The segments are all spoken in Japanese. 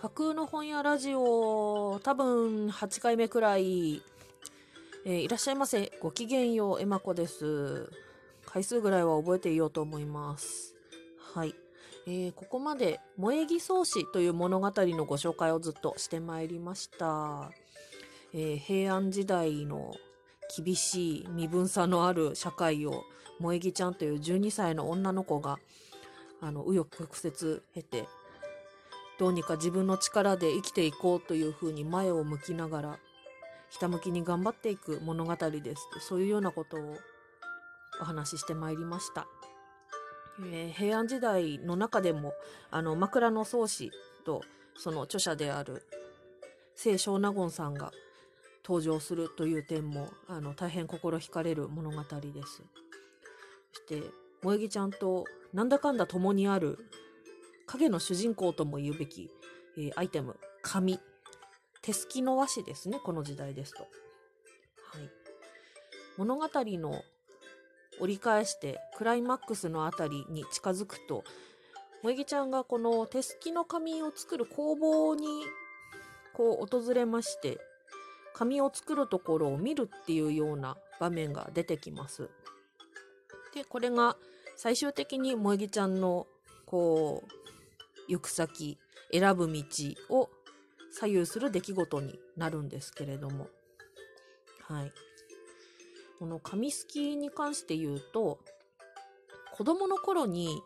架空の本屋ラジオ、多分8回目くらい、えー、いらっしゃいませ。ごきげんよう、えまこです。回数ぐらいは覚えていようと思います。はい。えー、ここまで、萌木宗師という物語のご紹介をずっとしてまいりました。えー、平安時代の厳しい身分差のある社会を、萌木ちゃんという12歳の女の子が、あの、右翼曲折経てどうにか自分の力で生きていこうというふうに前を向きながらひたむきに頑張っていく物語です。そういうようなことをお話ししてまいりました、えー、平安時代の中でもあの枕草子とその著者である清少納言さんが登場するという点もあの大変心惹かれる物語です。そして萌木ちゃんとなんだかんだ共にある影の主人公とも言うべき、えー、アイテム、紙。手すきの和紙ですね、この時代ですと。はい。物語の折り返してクライマックスのあたりに近づくと、萌木ちゃんがこの手すきの紙を作る工房にこう訪れまして、紙を作るところを見るっていうような場面が出てきます。で、これが最終的に萌木ちゃんのこう行く先、選ぶ道を左右する出来事になるんですけれども。はい。この紙すきに関して言うと、子供の頃に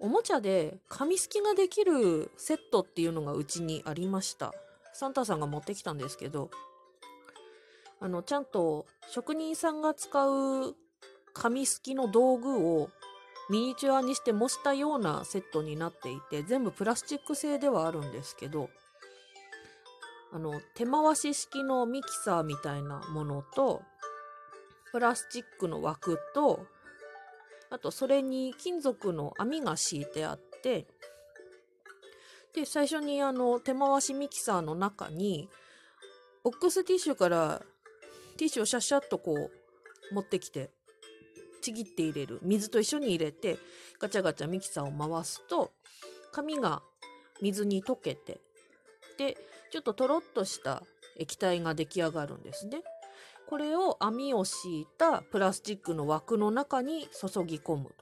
おもちゃで紙すきができるセットっていうのがうちにありました。サンタさんが持ってきたんですけど、あの、ちゃんと職人さんが使う紙すきの道具をミニチュアにして模したようなセットになっていて、全部プラスチック製ではあるんですけど、あの、手回し式のミキサーみたいなものと、プラスチックの枠と、あとそれに金属の網が敷いてあって、で、最初にあの、手回しミキサーの中に、ボックスティッシュからティッシュをシャッシャッとこう持ってきて、ちぎって入れる水と一緒に入れてガチャガチャミキサーを回すと紙が水に溶けてでちょっととろっとした液体が出来上がるんですね。これを網を敷いたプラスチックの枠の中に注ぎ込むと。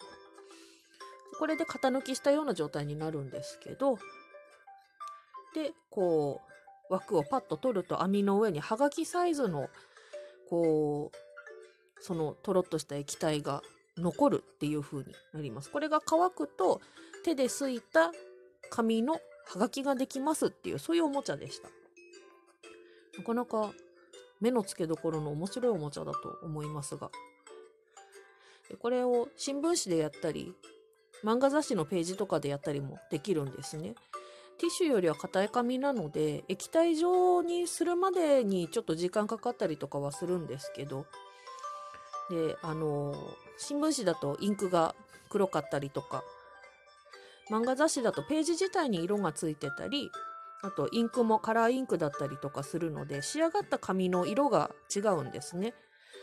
これで型抜きしたような状態になるんですけどでこう枠をパッと取ると網の上にはがきサイズのこうそのとろっとした液体が残るっていう風になります。これが乾くと手ですいた紙のはがきができますっていうそういうおもちゃでした。なかなか目の付けどころの面白いおもちゃだと思いますが。でこれを新聞紙でやったり漫画雑誌のページとかでやったりもできるんですね。ティッシュよりは硬い紙なので液体状にするまでにちょっと時間かかったりとかはするんですけどで、あの、新聞紙だとインクが黒かったりとか、漫画雑誌だとページ自体に色がついてたり、あとインクもカラーインクだったりとかするので、仕上がった紙の色が違うんですね。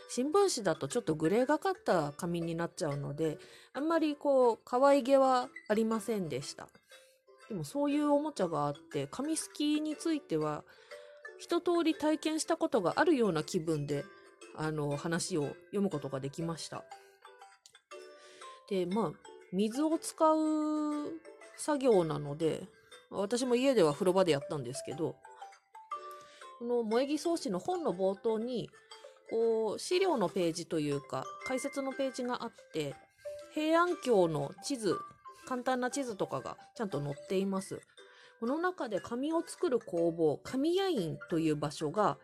新聞紙だとちょっとグレーがかった紙になっちゃうので、あんまりこう、可愛げはありませんでした。でもそういうおもちゃがあって、紙すきについては、一通り体験したことがあるような気分であの、話を読むことができました。で、まあ、水を使う作業なので、私も家では風呂場でやったんですけど、この萌木草子の本の冒頭に、こう、資料のページというか、解説のページがあって、平安京の地図、簡単な地図とかがちゃんと載っています。この中で紙を作る工房、紙屋院という場所が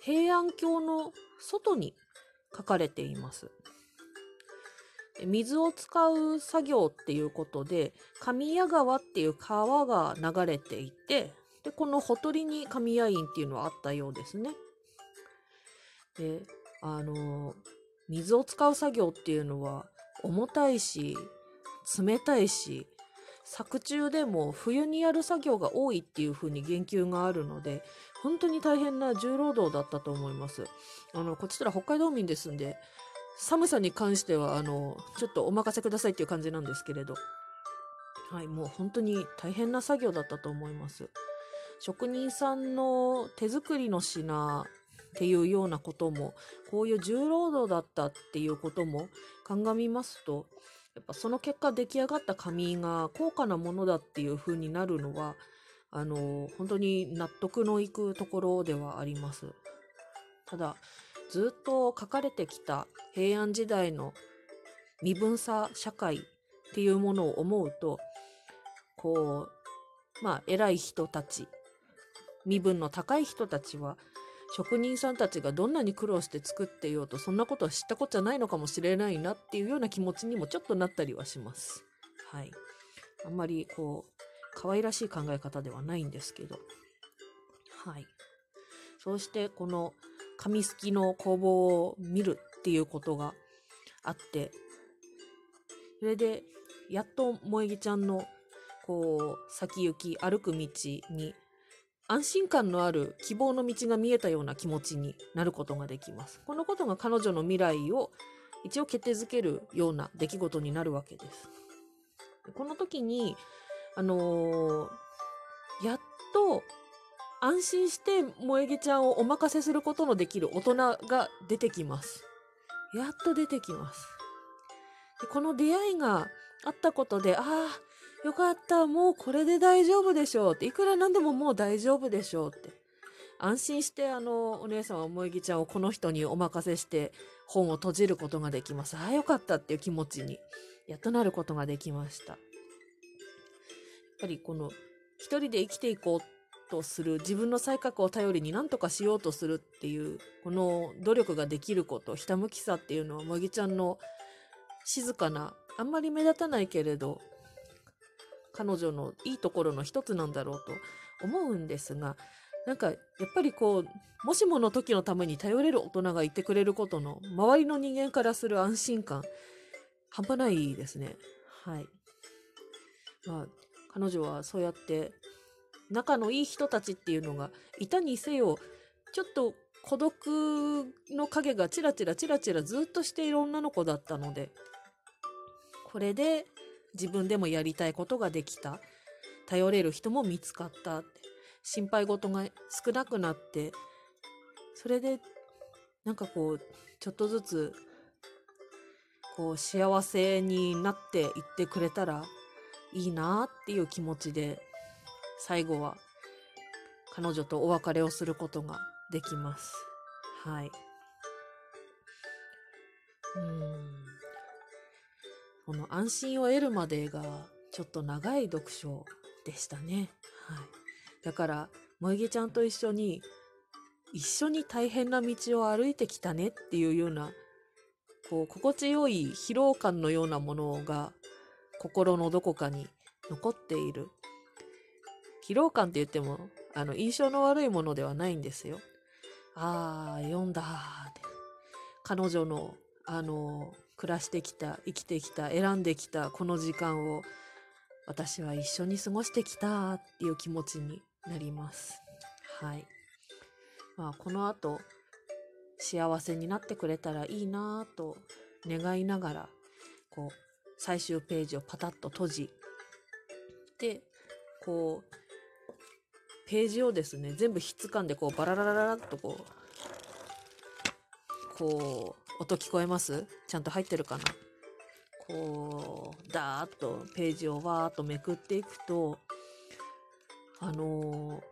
平安京の外に書かれています。水を使う作業っていうことで神谷川っていう川が流れていてでこのほとりに神谷院っていうのはあったようですね。であの水を使う作業っていうのは重たいし冷たいし作中でも冬にやる作業が多いっていうふうに言及があるので本当に大変な重労働だったと思います。あの、こちら北海道民ですんで、寒さに関しては、あの、ちょっとお任せくださいっていう感じなんですけれど。はい、もう本当に大変な作業だったと思います。職人さんの手作りの品っていうようなことも、こういう重労働だったっていうことも鑑みますと、やっぱその結果出来上がった紙が高価なものだっていう風になるのは、あの、本当に納得のいくところではあります。ただ、ずっと書かれてきた平安時代の身分差社会っていうものを思うと、こう、まあ、偉い人たち、身分の高い人たちは、職人さんたちがどんなに苦労して作っていようと、そんなことは知ったことじゃないのかもしれないなっていうような気持ちにもちょっとなったりはします。はい。あんまりこう、可愛らしい考え方ではないんですけど。はい。そうして、この紙すきの工房を見るっていうことがあって、それで、やっと萌木ちゃんの、こう、先行き、歩く道に、安心感のある希望の道が見えたような気持ちになることができます。このことが彼女の未来を一応決定づけるような出来事になるわけです。この時に、あのーやっと安心して萌木ちゃんをお任せすることのできる大人が出てきます。やっと出てきます。でこの出会いがあったことで、ああ、よかった、もうこれで大丈夫でしょうって、いくらなんでももう大丈夫でしょうって。安心して、あの、お姉さんは萌木ちゃんをこの人にお任せして本を閉じることができます。ああ、よかったっていう気持ちに、やっとなることができました。やっぱりこの、一人で生きていこうとする、自分の才覚を頼りに何とかしようとするっていう、この努力ができること、ひたむきさっていうのは、萌木ちゃんの静かな、あんまり目立たないけれど、彼女のいいところの一つなんだろうと思うんですが、なんか、やっぱりこう、もしもの時のために頼れる大人がいてくれることの、周りの人間からする安心感、半端ないですね。はい。まあ、彼女はそうやって、仲のいい人たちっていうのがいたにせよ、ちょっと孤独の影がチラチラチラチラずっとしている女の子だったので、これで自分でもやりたいことができた。頼れる人も見つかったっ。心配事が少なくなって、それで、なんかこう、ちょっとずつ、こう、幸せになっていってくれたらいいなっていう気持ちで、最後は彼女とお別れをすることができます。はい。うん。この安心を得るまでがちょっと長い読書でしたね。はい。だから、萌木ちゃんと一緒に、一緒に大変な道を歩いてきたねっていうような、こう、心地よい疲労感のようなものが心のどこかに残っている。疲労感って言っても、あの、印象の悪いものではないんですよ。ああ、読んだって。彼女の、あの、暮らしてきた、生きてきた、選んできたこの時間を、私は一緒に過ごしてきたっていう気持ちになります。はい。まあ、この後、幸せになってくれたらいいなぁと願いながら、こう、最終ページをパタッと閉じ、で、こう、ページをですね、全部ひっつかんで、こう、バラララララっとこう、こう、音聞こえます？ちゃんと入ってるかな？こう、ダーッとページをわーっとめくっていくと、あのー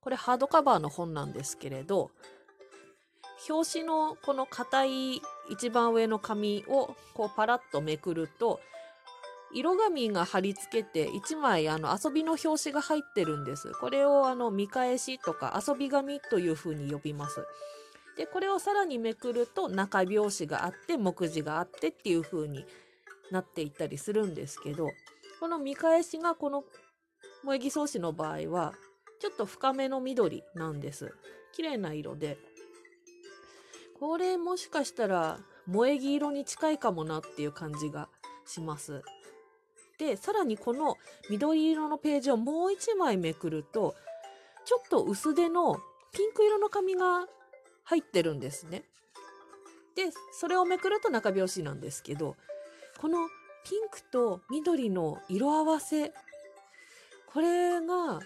これハードカバーの本なんですけれど、表紙のこの硬い一番上の紙をこうパラッとめくると、色紙が貼り付けて1枚あの遊びの表紙が入ってるんです。これをあの見返しとか遊び紙という風に呼びます。で、これをさらにめくると中表紙があって目次があってっていう風になっていったりするんですけど、この見返しがこの萌木草紙の場合はちょっと深めの緑なんです。綺麗な色で。これもしかしたら萌木色に近いかもなっていう感じがします。で、さらにこの緑色のページをもう一枚めくると、ちょっと薄手のピンク色の紙が入ってるんですね。で、それをめくると中表紙なんですけど、このピンクと緑の色合わせ。これが、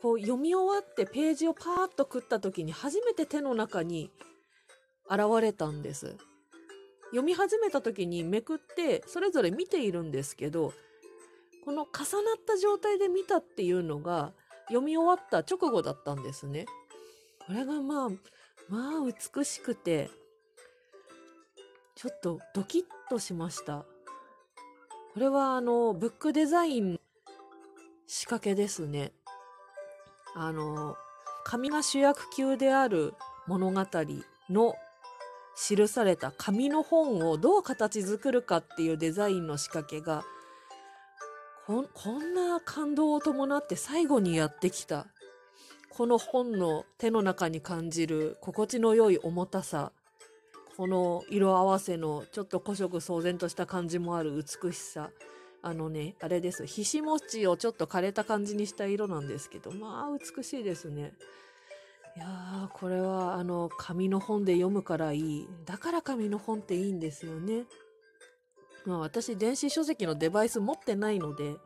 こう読み終わってページをパーッと食った時に初めて手の中に現れたんです。読み始めた時にめくってそれぞれ見ているんですけど、この重なった状態で見たっていうのが読み終わった直後だったんですね。これがまあ、まあ美しくて、ちょっとドキッとしました。これはあの、ブックデザイン仕掛けですね。あの、紙が主役級である物語の記された紙の本をどう形作るかっていうデザインの仕掛けがこんな感動を伴って最後にやってきた。この本の手の中に感じる心地の良い重たさ。この色合わせのちょっと古色騒然とした感じもある美しさ。あのねあれです。ひしもちをちょっと枯れた感じにした色なんですけどまあ美しいですね。いやーこれはあの紙の本で読むからいい。だから紙の本っていいんですよね。まあ私電子書籍のデバイス持ってないので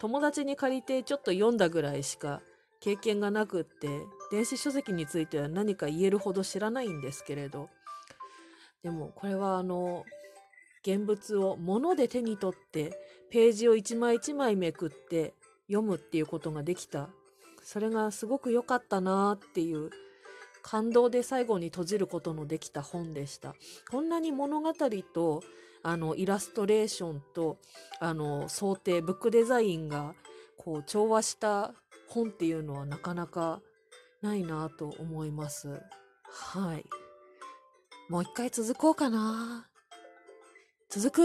友達に借りてちょっと読んだぐらいしか経験がなくって電子書籍については何か言えるほど知らないんですけれど。でもこれはあの現物を物で手に取ってページを一枚一枚めくって読むっていうことができたそれがすごく良かったなっていう感動で最後に閉じることのできた本でした。こんなに物語とあのイラストレーションとあの想定ブックデザインがこう調和した本っていうのはなかなかないなと思います。はい。もう一回続こうかな。続く